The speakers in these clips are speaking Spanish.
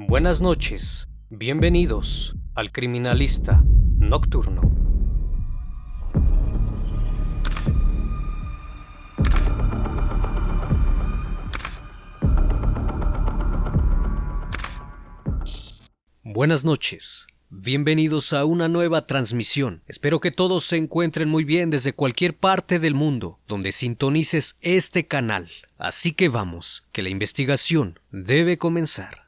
Buenas noches, bienvenidos al Criminalista Nocturno. Buenas noches, bienvenidos a una nueva transmisión. Espero que todos se encuentren muy bien desde cualquier parte del mundo donde sintonices este canal. Así que vamos, que la investigación debe comenzar.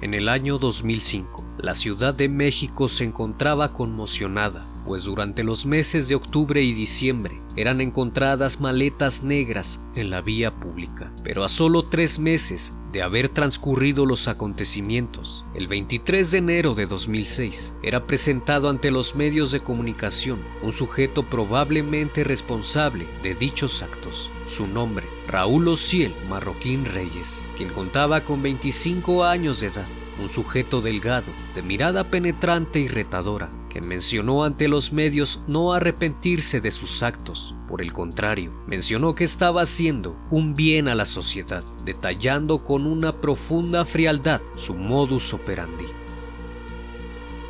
En el año 2005, la Ciudad de México se encontraba conmocionada, pues durante los meses de octubre y diciembre eran encontradas maletas negras en la vía pública. Pero a solo tres meses de haber transcurrido los acontecimientos, el 23 de enero de 2006 era presentado ante los medios de comunicación un sujeto probablemente responsable de dichos actos. Su nombre, Raúl Ociel Marroquín Reyes, quien contaba con 25 años de edad, un sujeto delgado, de mirada penetrante y retadora, que mencionó ante los medios no arrepentirse de sus actos. Por el contrario, mencionó que estaba haciendo un bien a la sociedad, detallando con una profunda frialdad su modus operandi.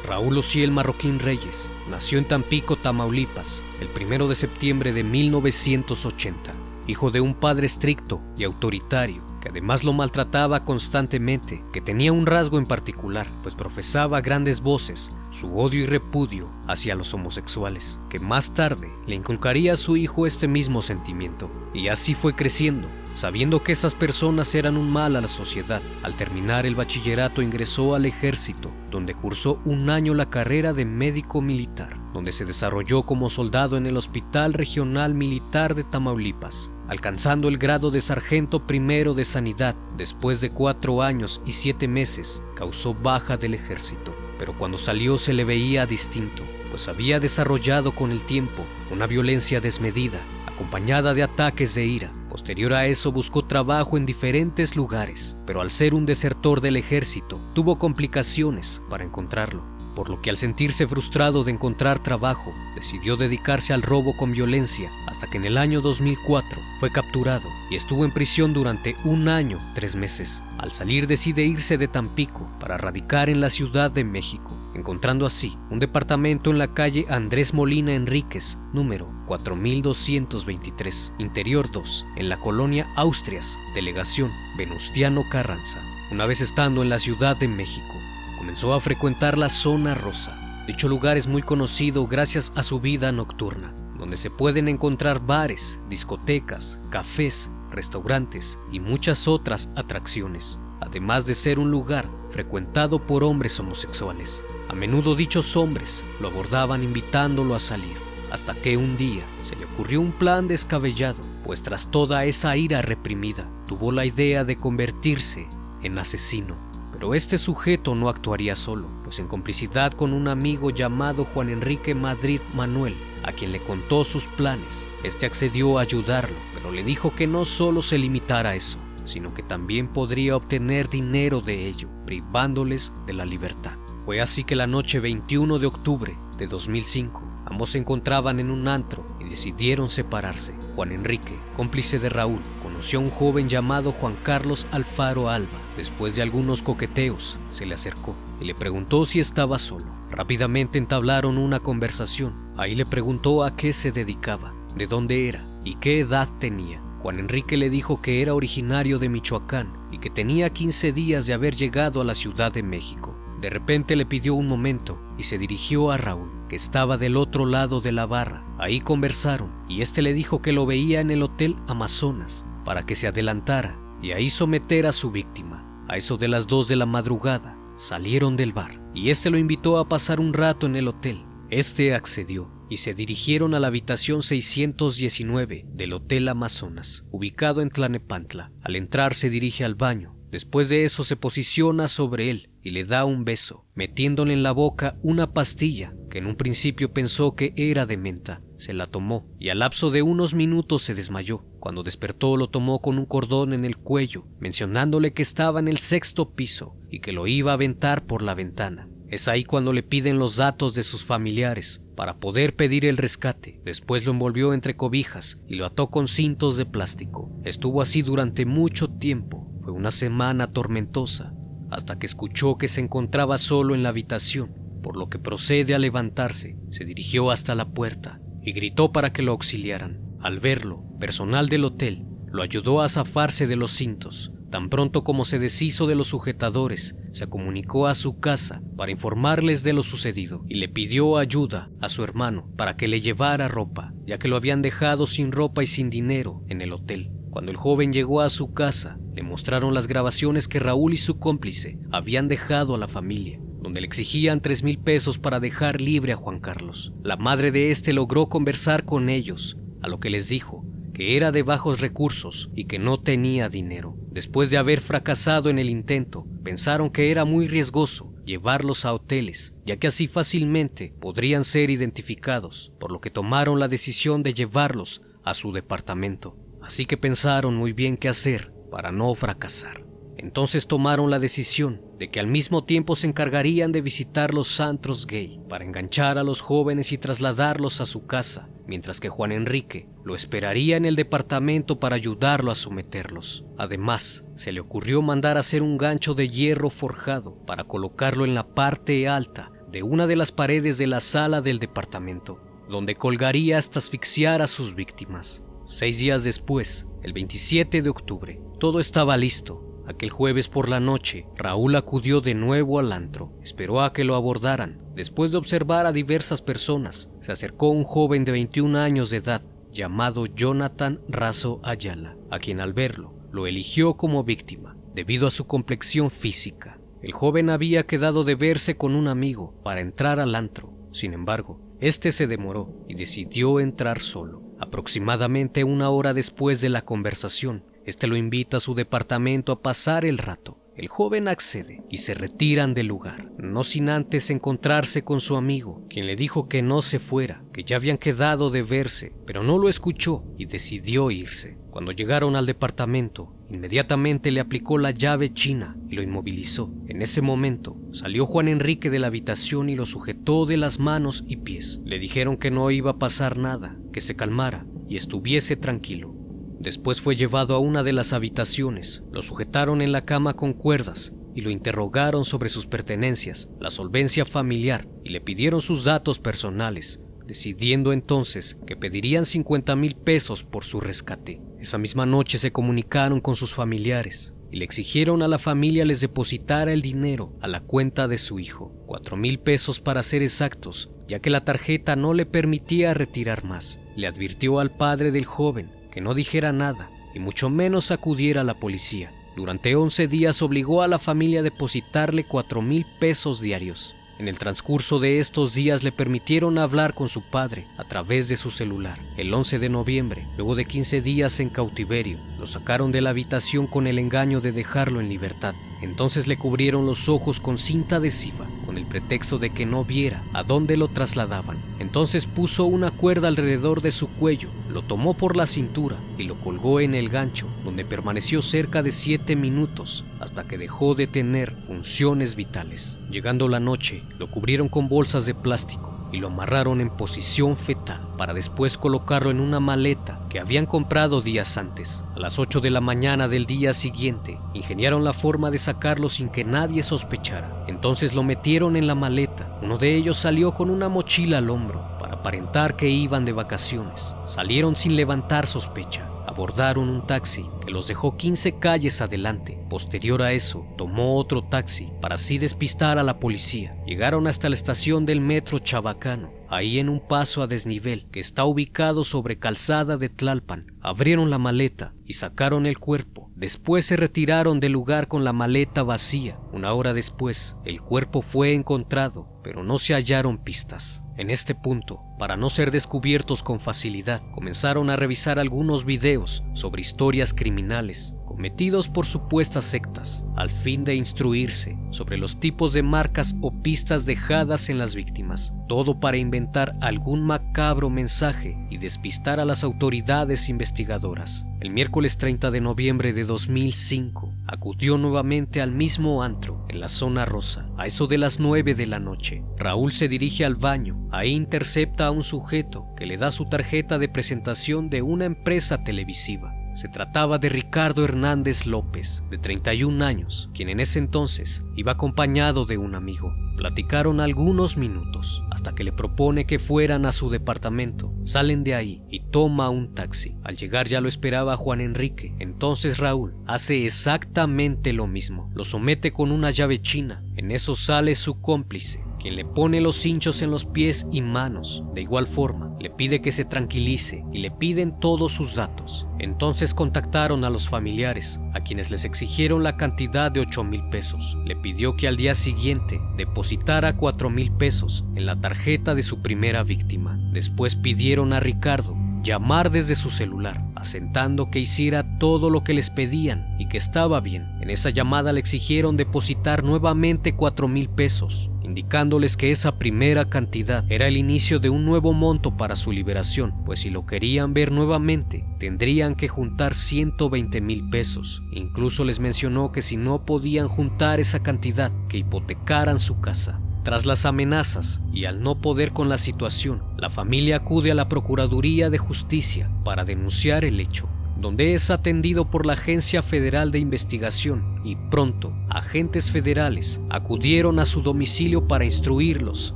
Raúl Ociel Marroquín Reyes nació en Tampico, Tamaulipas, el 1 de septiembre de 1980, hijo de un padre estricto y autoritario que además lo maltrataba constantemente, que tenía un rasgo en particular, pues profesaba grandes voces su odio y repudio hacia los homosexuales, que más tarde le inculcaría a su hijo este mismo sentimiento, y así fue creciendo, sabiendo que esas personas eran un mal a la sociedad. Al terminar el bachillerato ingresó al ejército, donde cursó un año la carrera de médico militar, donde se desarrolló como soldado en el Hospital Regional Militar de Tamaulipas, alcanzando el grado de sargento primero de sanidad. Después de cuatro años y siete meses, causó baja del ejército pero cuando salió se le veía distinto, pues había desarrollado con el tiempo una violencia desmedida, acompañada de ataques de ira. Posterior a eso buscó trabajo en diferentes lugares, pero al ser un desertor del ejército, tuvo complicaciones para encontrarlo por lo que al sentirse frustrado de encontrar trabajo, decidió dedicarse al robo con violencia hasta que en el año 2004 fue capturado y estuvo en prisión durante un año, tres meses. Al salir decide irse de Tampico para radicar en la Ciudad de México, encontrando así un departamento en la calle Andrés Molina Enríquez, número 4223, Interior 2, en la colonia Austrias, delegación Venustiano Carranza. Una vez estando en la Ciudad de México, comenzó a frecuentar la zona rosa. Dicho lugar es muy conocido gracias a su vida nocturna, donde se pueden encontrar bares, discotecas, cafés, restaurantes y muchas otras atracciones, además de ser un lugar frecuentado por hombres homosexuales. A menudo dichos hombres lo abordaban invitándolo a salir, hasta que un día se le ocurrió un plan descabellado, pues tras toda esa ira reprimida, tuvo la idea de convertirse en asesino. Pero este sujeto no actuaría solo, pues en complicidad con un amigo llamado Juan Enrique Madrid Manuel, a quien le contó sus planes, este accedió a ayudarlo, pero le dijo que no solo se limitara a eso, sino que también podría obtener dinero de ello, privándoles de la libertad. Fue así que la noche 21 de octubre de 2005, ambos se encontraban en un antro y decidieron separarse. Juan Enrique, cómplice de Raúl, conoció a un joven llamado Juan Carlos Alfaro Alba. Después de algunos coqueteos, se le acercó y le preguntó si estaba solo. Rápidamente entablaron una conversación. Ahí le preguntó a qué se dedicaba, de dónde era y qué edad tenía. Juan Enrique le dijo que era originario de Michoacán y que tenía 15 días de haber llegado a la Ciudad de México. De repente le pidió un momento y se dirigió a Raúl, que estaba del otro lado de la barra. Ahí conversaron y este le dijo que lo veía en el Hotel Amazonas para que se adelantara y ahí someter a su víctima. A eso de las dos de la madrugada salieron del bar y este lo invitó a pasar un rato en el hotel. Este accedió y se dirigieron a la habitación 619 del Hotel Amazonas, ubicado en Tlanepantla. Al entrar se dirige al baño. Después de eso se posiciona sobre él y le da un beso, metiéndole en la boca una pastilla que en un principio pensó que era de menta. Se la tomó y al lapso de unos minutos se desmayó. Cuando despertó lo tomó con un cordón en el cuello, mencionándole que estaba en el sexto piso y que lo iba a aventar por la ventana. Es ahí cuando le piden los datos de sus familiares para poder pedir el rescate. Después lo envolvió entre cobijas y lo ató con cintos de plástico. Estuvo así durante mucho tiempo. Fue una semana tormentosa hasta que escuchó que se encontraba solo en la habitación, por lo que procede a levantarse, se dirigió hasta la puerta y gritó para que lo auxiliaran. Al verlo, personal del hotel lo ayudó a zafarse de los cintos. Tan pronto como se deshizo de los sujetadores, se comunicó a su casa para informarles de lo sucedido y le pidió ayuda a su hermano para que le llevara ropa, ya que lo habían dejado sin ropa y sin dinero en el hotel. Cuando el joven llegó a su casa, le mostraron las grabaciones que Raúl y su cómplice habían dejado a la familia, donde le exigían tres mil pesos para dejar libre a Juan Carlos. La madre de este logró conversar con ellos, a lo que les dijo que era de bajos recursos y que no tenía dinero. Después de haber fracasado en el intento, pensaron que era muy riesgoso llevarlos a hoteles, ya que así fácilmente podrían ser identificados, por lo que tomaron la decisión de llevarlos a su departamento. Así que pensaron muy bien qué hacer para no fracasar. Entonces tomaron la decisión de que al mismo tiempo se encargarían de visitar los antros gay para enganchar a los jóvenes y trasladarlos a su casa, mientras que Juan Enrique lo esperaría en el departamento para ayudarlo a someterlos. Además, se le ocurrió mandar hacer un gancho de hierro forjado para colocarlo en la parte alta de una de las paredes de la sala del departamento, donde colgaría hasta asfixiar a sus víctimas. Seis días después, el 27 de octubre, todo estaba listo Aquel jueves por la noche, Raúl acudió de nuevo al antro. Esperó a que lo abordaran. Después de observar a diversas personas, se acercó un joven de 21 años de edad llamado Jonathan Razo Ayala, a quien al verlo lo eligió como víctima, debido a su complexión física. El joven había quedado de verse con un amigo para entrar al antro. Sin embargo, este se demoró y decidió entrar solo. Aproximadamente una hora después de la conversación, este lo invita a su departamento a pasar el rato. El joven accede y se retiran del lugar, no sin antes encontrarse con su amigo, quien le dijo que no se fuera, que ya habían quedado de verse, pero no lo escuchó y decidió irse. Cuando llegaron al departamento, inmediatamente le aplicó la llave china y lo inmovilizó. En ese momento salió Juan Enrique de la habitación y lo sujetó de las manos y pies. Le dijeron que no iba a pasar nada, que se calmara y estuviese tranquilo. Después fue llevado a una de las habitaciones, lo sujetaron en la cama con cuerdas y lo interrogaron sobre sus pertenencias, la solvencia familiar y le pidieron sus datos personales, decidiendo entonces que pedirían 50 mil pesos por su rescate. Esa misma noche se comunicaron con sus familiares y le exigieron a la familia les depositara el dinero a la cuenta de su hijo, cuatro mil pesos para ser exactos, ya que la tarjeta no le permitía retirar más. Le advirtió al padre del joven no dijera nada y mucho menos acudiera a la policía. Durante 11 días obligó a la familia a depositarle cuatro mil pesos diarios. En el transcurso de estos días le permitieron hablar con su padre a través de su celular. El 11 de noviembre, luego de 15 días en cautiverio, lo sacaron de la habitación con el engaño de dejarlo en libertad. Entonces le cubrieron los ojos con cinta adhesiva, con el pretexto de que no viera a dónde lo trasladaban. Entonces puso una cuerda alrededor de su cuello, lo tomó por la cintura y lo colgó en el gancho, donde permaneció cerca de siete minutos hasta que dejó de tener funciones vitales. Llegando la noche, lo cubrieron con bolsas de plástico y lo amarraron en posición fetal para después colocarlo en una maleta que habían comprado días antes. A las 8 de la mañana del día siguiente, ingeniaron la forma de sacarlo sin que nadie sospechara. Entonces lo metieron en la maleta. Uno de ellos salió con una mochila al hombro para aparentar que iban de vacaciones. Salieron sin levantar sospecha abordaron un taxi que los dejó 15 calles adelante. Posterior a eso, tomó otro taxi para así despistar a la policía. Llegaron hasta la estación del metro Chabacano, ahí en un paso a desnivel que está ubicado sobre calzada de Tlalpan. Abrieron la maleta y sacaron el cuerpo. Después se retiraron del lugar con la maleta vacía. Una hora después, el cuerpo fue encontrado, pero no se hallaron pistas. En este punto, para no ser descubiertos con facilidad, comenzaron a revisar algunos videos sobre historias criminales cometidos por supuestas sectas, al fin de instruirse sobre los tipos de marcas o pistas dejadas en las víctimas, todo para inventar algún macabro mensaje y despistar a las autoridades investigadoras. El miércoles 30 de noviembre de 2005, acudió nuevamente al mismo antro en la zona rosa, a eso de las 9 de la noche. Raúl se dirige al baño, ahí intercepta a un sujeto que le da su tarjeta de presentación de una empresa televisiva Se trataba de Ricardo Hernández López, de 31 años, quien en ese entonces iba acompañado de un amigo. Platicaron algunos minutos hasta que le propone que fueran a su departamento. Salen de ahí y toma un taxi. Al llegar ya lo esperaba Juan Enrique. Entonces Raúl hace exactamente lo mismo. Lo somete con una llave china. En eso sale su cómplice, quien le pone los hinchos en los pies y manos. De igual forma, le pide que se tranquilice y le piden todos sus datos. Entonces contactaron a los familiares, a quienes les exigieron la cantidad de 8 mil pesos. Le pidió que al día siguiente depositara 4 mil pesos en la tarjeta de su primera víctima. Después pidieron a Ricardo llamar desde su celular, asentando que hiciera todo lo que les pedían y que estaba bien. En esa llamada le exigieron depositar nuevamente 4 mil pesos indicándoles que esa primera cantidad era el inicio de un nuevo monto para su liberación, pues si lo querían ver nuevamente, tendrían que juntar 120 mil pesos. Incluso les mencionó que si no podían juntar esa cantidad, que hipotecaran su casa. Tras las amenazas y al no poder con la situación, la familia acude a la Procuraduría de Justicia para denunciar el hecho donde es atendido por la Agencia Federal de Investigación y pronto agentes federales acudieron a su domicilio para instruirlos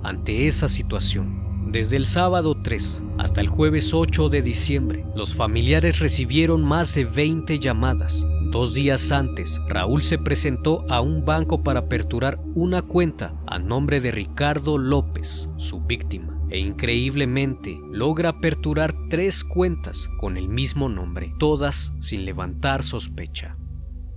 ante esa situación. Desde el sábado 3 hasta el jueves 8 de diciembre, los familiares recibieron más de 20 llamadas. Dos días antes, Raúl se presentó a un banco para aperturar una cuenta a nombre de Ricardo López, su víctima e increíblemente logra aperturar tres cuentas con el mismo nombre, todas sin levantar sospecha.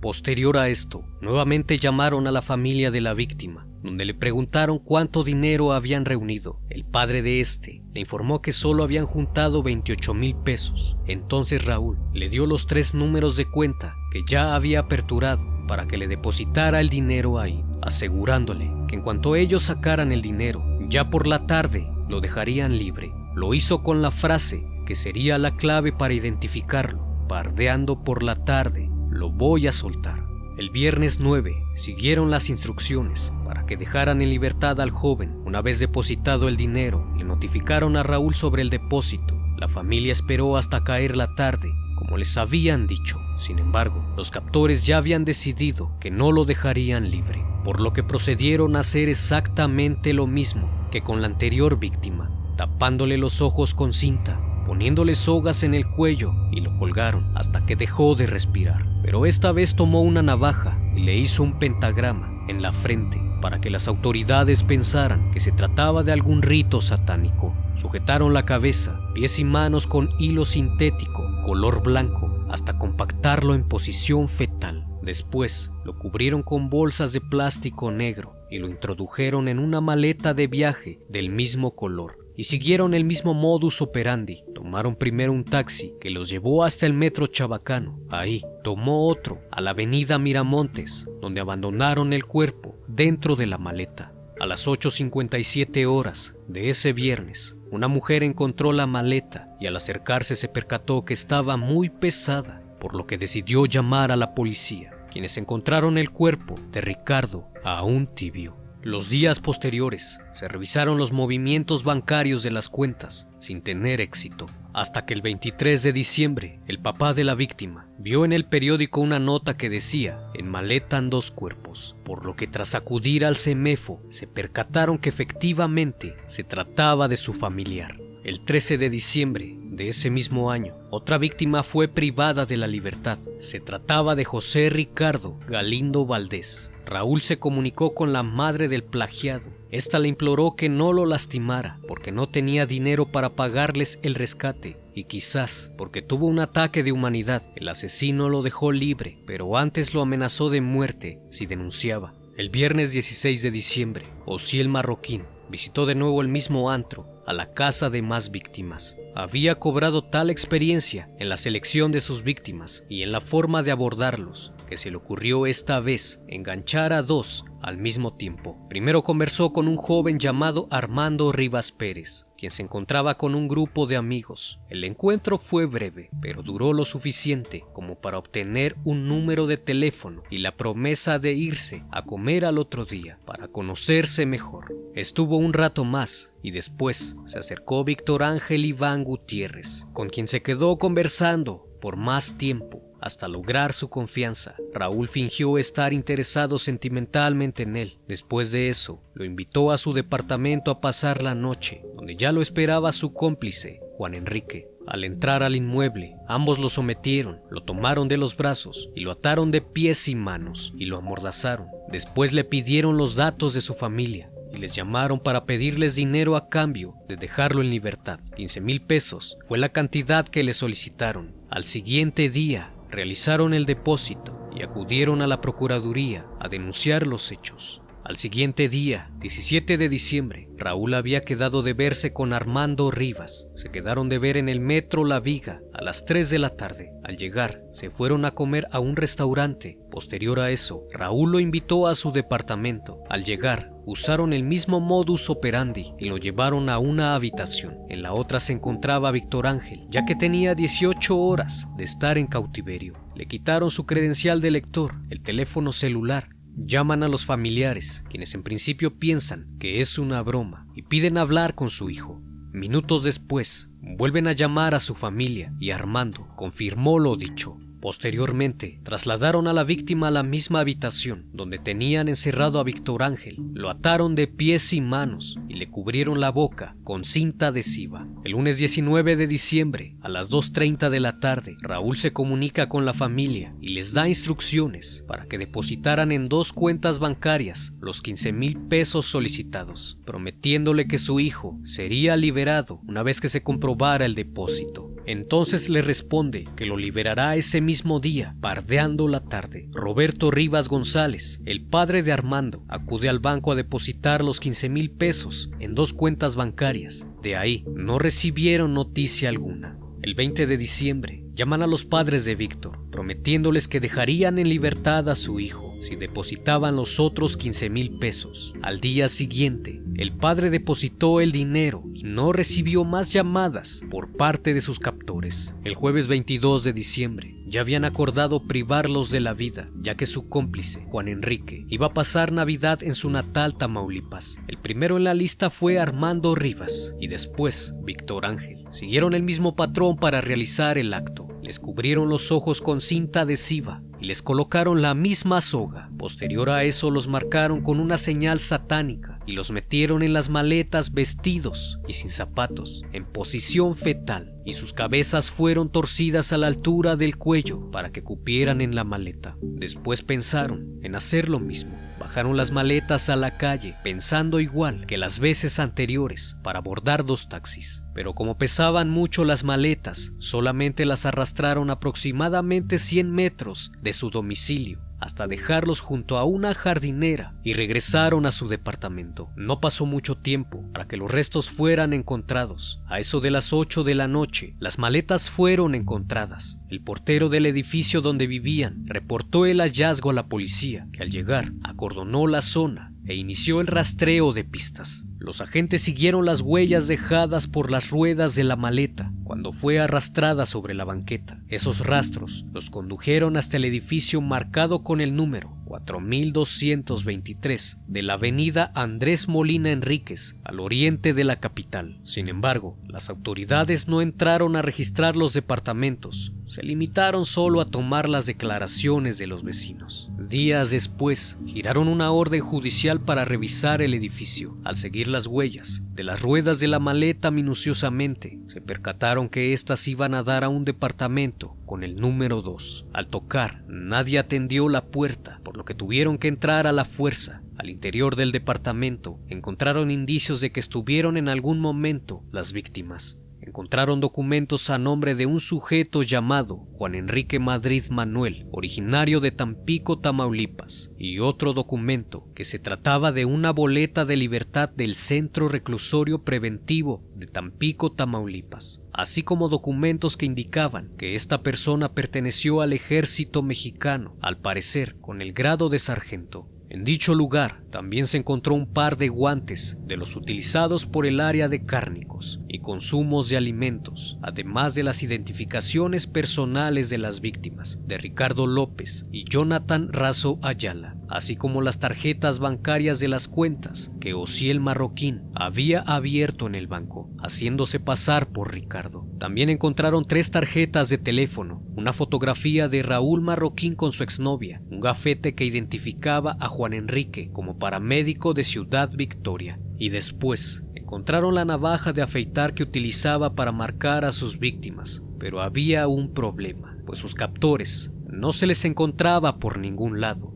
Posterior a esto, nuevamente llamaron a la familia de la víctima, donde le preguntaron cuánto dinero habían reunido. El padre de este le informó que solo habían juntado 28 mil pesos. Entonces Raúl le dio los tres números de cuenta que ya había aperturado para que le depositara el dinero ahí, asegurándole que en cuanto ellos sacaran el dinero, ya por la tarde lo dejarían libre. Lo hizo con la frase que sería la clave para identificarlo. Pardeando por la tarde, lo voy a soltar. El viernes 9 siguieron las instrucciones para que dejaran en libertad al joven. Una vez depositado el dinero, le notificaron a Raúl sobre el depósito. La familia esperó hasta caer la tarde, como les habían dicho. Sin embargo, los captores ya habían decidido que no lo dejarían libre, por lo que procedieron a hacer exactamente lo mismo que con la anterior víctima, tapándole los ojos con cinta, poniéndole sogas en el cuello y lo colgaron hasta que dejó de respirar. Pero esta vez tomó una navaja y le hizo un pentagrama en la frente para que las autoridades pensaran que se trataba de algún rito satánico. Sujetaron la cabeza, pies y manos con hilo sintético, color blanco, hasta compactarlo en posición fetal. Después lo cubrieron con bolsas de plástico negro y lo introdujeron en una maleta de viaje del mismo color y siguieron el mismo modus operandi. Tomaron primero un taxi que los llevó hasta el metro Chabacano. Ahí tomó otro a la avenida Miramontes, donde abandonaron el cuerpo dentro de la maleta. A las 8.57 horas de ese viernes, una mujer encontró la maleta y al acercarse se percató que estaba muy pesada, por lo que decidió llamar a la policía quienes encontraron el cuerpo de Ricardo aún tibio. Los días posteriores se revisaron los movimientos bancarios de las cuentas sin tener éxito, hasta que el 23 de diciembre el papá de la víctima vio en el periódico una nota que decía enmaletan dos cuerpos, por lo que tras acudir al CEMEFO se percataron que efectivamente se trataba de su familiar. El 13 de diciembre de ese mismo año, otra víctima fue privada de la libertad. Se trataba de José Ricardo Galindo Valdés. Raúl se comunicó con la madre del plagiado. Esta le imploró que no lo lastimara porque no tenía dinero para pagarles el rescate y quizás porque tuvo un ataque de humanidad. El asesino lo dejó libre, pero antes lo amenazó de muerte si denunciaba. El viernes 16 de diciembre, Osiel Marroquín visitó de nuevo el mismo antro a la casa de más víctimas. Había cobrado tal experiencia en la selección de sus víctimas y en la forma de abordarlos que se le ocurrió esta vez enganchar a dos al mismo tiempo. Primero conversó con un joven llamado Armando Rivas Pérez, quien se encontraba con un grupo de amigos. El encuentro fue breve, pero duró lo suficiente como para obtener un número de teléfono y la promesa de irse a comer al otro día para conocerse mejor. Estuvo un rato más y después se acercó Víctor Ángel Iván Gutiérrez, con quien se quedó conversando por más tiempo hasta lograr su confianza. Raúl fingió estar interesado sentimentalmente en él. Después de eso, lo invitó a su departamento a pasar la noche, donde ya lo esperaba su cómplice, Juan Enrique. Al entrar al inmueble, ambos lo sometieron, lo tomaron de los brazos y lo ataron de pies y manos y lo amordazaron. Después le pidieron los datos de su familia y les llamaron para pedirles dinero a cambio de dejarlo en libertad. 15 mil pesos fue la cantidad que le solicitaron. Al siguiente día, realizaron el depósito y acudieron a la Procuraduría a denunciar los hechos. Al siguiente día, 17 de diciembre, Raúl había quedado de verse con Armando Rivas. Se quedaron de ver en el metro La Viga a las 3 de la tarde. Al llegar, se fueron a comer a un restaurante. Posterior a eso, Raúl lo invitó a su departamento. Al llegar, usaron el mismo modus operandi y lo llevaron a una habitación. En la otra se encontraba Víctor Ángel, ya que tenía 18 horas de estar en cautiverio. Le quitaron su credencial de lector, el teléfono celular Llaman a los familiares, quienes en principio piensan que es una broma, y piden hablar con su hijo. Minutos después, vuelven a llamar a su familia y Armando confirmó lo dicho. Posteriormente, trasladaron a la víctima a la misma habitación donde tenían encerrado a Víctor Ángel, lo ataron de pies y manos y le cubrieron la boca con cinta adhesiva. El lunes 19 de diciembre, a las 2.30 de la tarde, Raúl se comunica con la familia y les da instrucciones para que depositaran en dos cuentas bancarias los 15 mil pesos solicitados, prometiéndole que su hijo sería liberado una vez que se comprobara el depósito. Entonces le responde que lo liberará ese mismo día, pardeando la tarde. Roberto Rivas González, el padre de Armando, acude al banco a depositar los 15 mil pesos en dos cuentas bancarias. De ahí no recibieron noticia alguna. El 20 de diciembre, llaman a los padres de Víctor, prometiéndoles que dejarían en libertad a su hijo si depositaban los otros 15 mil pesos. Al día siguiente, el padre depositó el dinero y no recibió más llamadas por parte de sus captores. El jueves 22 de diciembre ya habían acordado privarlos de la vida, ya que su cómplice, Juan Enrique, iba a pasar Navidad en su natal Tamaulipas. El primero en la lista fue Armando Rivas y después Víctor Ángel. Siguieron el mismo patrón para realizar el acto. Les cubrieron los ojos con cinta adhesiva y les colocaron la misma soga. Posterior a eso los marcaron con una señal satánica y los metieron en las maletas vestidos y sin zapatos, en posición fetal, y sus cabezas fueron torcidas a la altura del cuello para que cupieran en la maleta. Después pensaron en hacer lo mismo. Bajaron las maletas a la calle, pensando igual que las veces anteriores, para abordar dos taxis. Pero como pesaban mucho las maletas, solamente las arrastraron aproximadamente 100 metros de su domicilio hasta dejarlos junto a una jardinera y regresaron a su departamento. No pasó mucho tiempo para que los restos fueran encontrados. A eso de las 8 de la noche, las maletas fueron encontradas. El portero del edificio donde vivían reportó el hallazgo a la policía, que al llegar acordonó la zona e inició el rastreo de pistas. Los agentes siguieron las huellas dejadas por las ruedas de la maleta cuando fue arrastrada sobre la banqueta. Esos rastros los condujeron hasta el edificio marcado con el número 4223 de la avenida Andrés Molina Enríquez, al oriente de la capital. Sin embargo, las autoridades no entraron a registrar los departamentos, se limitaron solo a tomar las declaraciones de los vecinos. Días después, giraron una orden judicial para revisar el edificio. Al seguir las huellas de las ruedas de la maleta minuciosamente, se percataron que éstas iban a dar a un departamento con el número 2. Al tocar, nadie atendió la puerta, por lo que tuvieron que entrar a la fuerza. Al interior del departamento encontraron indicios de que estuvieron en algún momento las víctimas. Encontraron documentos a nombre de un sujeto llamado Juan Enrique Madrid Manuel, originario de Tampico, Tamaulipas, y otro documento que se trataba de una boleta de libertad del Centro Reclusorio Preventivo de Tampico, Tamaulipas, así como documentos que indicaban que esta persona perteneció al ejército mexicano, al parecer con el grado de sargento. En dicho lugar también se encontró un par de guantes de los utilizados por el área de cárnicos y consumos de alimentos, además de las identificaciones personales de las víctimas, de Ricardo López y Jonathan Razo Ayala, así como las tarjetas bancarias de las cuentas que Ociel Marroquín había abierto en el banco, haciéndose pasar por Ricardo. También encontraron tres tarjetas de teléfono, una fotografía de Raúl Marroquín con su exnovia, un gafete que identificaba a Juan Enrique como paramédico de Ciudad Victoria, y después encontraron la navaja de afeitar que utilizaba para marcar a sus víctimas, pero había un problema, pues sus captores no se les encontraba por ningún lado.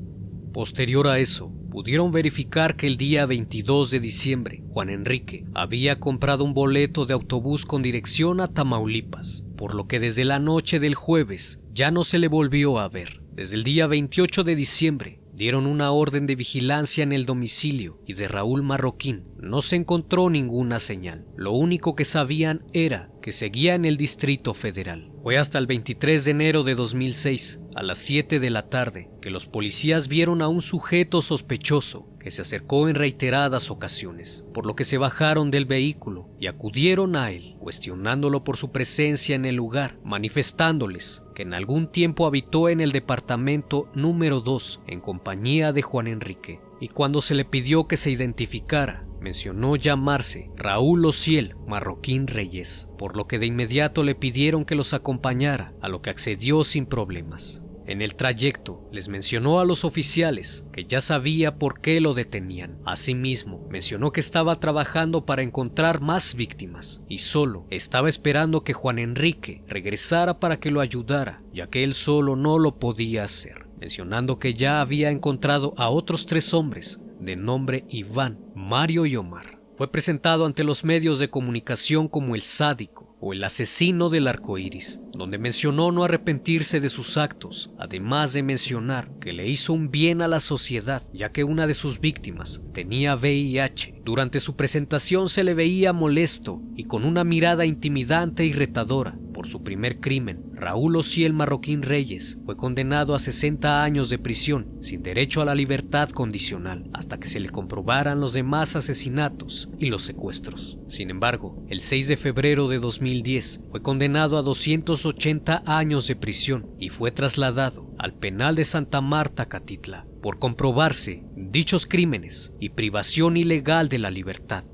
Posterior a eso, pudieron verificar que el día 22 de diciembre, Juan Enrique había comprado un boleto de autobús con dirección a Tamaulipas, por lo que desde la noche del jueves ya no se le volvió a ver. Desde el día 28 de diciembre dieron una orden de vigilancia en el domicilio y de Raúl Marroquín no se encontró ninguna señal. Lo único que sabían era que seguía en el Distrito Federal. Fue hasta el 23 de enero de 2006, a las 7 de la tarde, que los policías vieron a un sujeto sospechoso que se acercó en reiteradas ocasiones, por lo que se bajaron del vehículo y acudieron a él, cuestionándolo por su presencia en el lugar, manifestándoles en algún tiempo habitó en el departamento número 2 en compañía de Juan Enrique, y cuando se le pidió que se identificara, mencionó llamarse Raúl Ociel Marroquín Reyes, por lo que de inmediato le pidieron que los acompañara, a lo que accedió sin problemas. En el trayecto les mencionó a los oficiales que ya sabía por qué lo detenían. Asimismo, mencionó que estaba trabajando para encontrar más víctimas y solo estaba esperando que Juan Enrique regresara para que lo ayudara, ya que él solo no lo podía hacer, mencionando que ya había encontrado a otros tres hombres de nombre Iván, Mario y Omar. Fue presentado ante los medios de comunicación como el sádico o el asesino del arco iris, donde mencionó no arrepentirse de sus actos, además de mencionar que le hizo un bien a la sociedad, ya que una de sus víctimas tenía VIH. Durante su presentación se le veía molesto y con una mirada intimidante y retadora por su primer crimen. Raúl Ociel Marroquín Reyes fue condenado a 60 años de prisión sin derecho a la libertad condicional hasta que se le comprobaran los demás asesinatos y los secuestros. Sin embargo, el 6 de febrero de 2010 fue condenado a 280 años de prisión y fue trasladado al penal de Santa Marta, Catitla, por comprobarse dichos crímenes y privación ilegal de la libertad.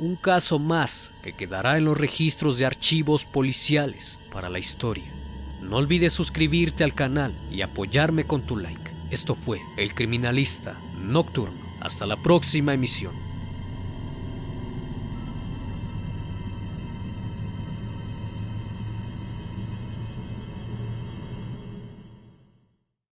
Un caso más que quedará en los registros de archivos policiales para la historia. No olvides suscribirte al canal y apoyarme con tu like. Esto fue El Criminalista Nocturno. Hasta la próxima emisión.